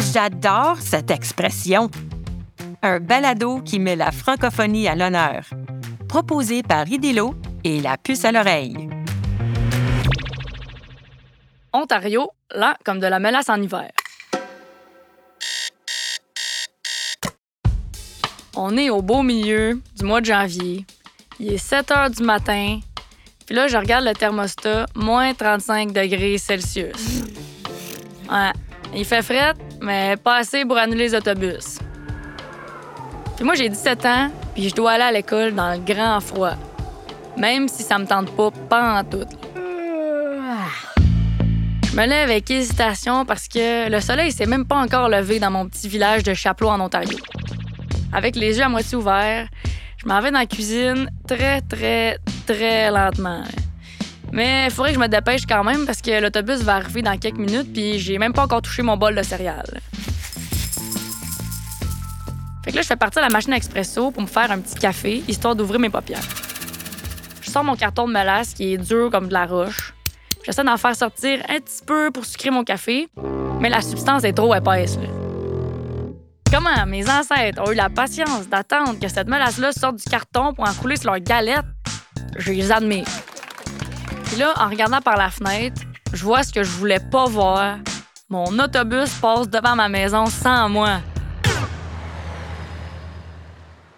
J'adore cette expression. Un balado qui met la francophonie à l'honneur. Proposé par Idélo et la puce à l'oreille. Ontario, là comme de la mélasse en hiver. On est au beau milieu du mois de janvier. Il est 7 heures du matin. Puis là, je regarde le thermostat, moins 35 degrés Celsius. Ouais, il fait fret, mais pas assez pour annuler les autobus. Puis moi, j'ai 17 ans, puis je dois aller à l'école dans le grand froid. Même si ça me tente pas, pas en tout. Je me lève avec hésitation parce que le soleil s'est même pas encore levé dans mon petit village de Chapelot en Ontario. Avec les yeux à moitié ouverts, je m'en vais dans la cuisine très, très, très lentement. Mais il faudrait que je me dépêche quand même parce que l'autobus va arriver dans quelques minutes puis j'ai même pas encore touché mon bol de céréales. Fait que là, je fais partir la machine à expresso pour me faire un petit café, histoire d'ouvrir mes paupières. Je sors mon carton de mélasse qui est dur comme de la roche. J'essaie d'en faire sortir un petit peu pour sucrer mon café, mais la substance est trop épaisse. Comment mes ancêtres ont eu la patience d'attendre que cette mélasse-là sorte du carton pour en couler sur leur galette, je les admire. Puis là, en regardant par la fenêtre, je vois ce que je voulais pas voir. Mon autobus passe devant ma maison sans moi.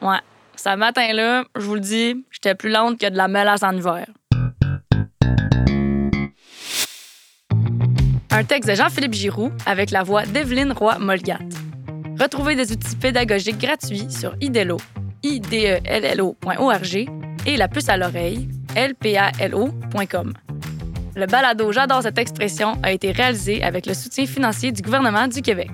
Ouais, ce matin-là, je vous le dis, j'étais plus lente que de la mélasse en hiver. Un texte de Jean-Philippe Giroux avec la voix d'Evelyne Roy-Molgat. Retrouvez des outils pédagogiques gratuits sur idelo, idello.org et la puce à l'oreille, lpalo.com. Le balado J'adore cette expression a été réalisé avec le soutien financier du gouvernement du Québec.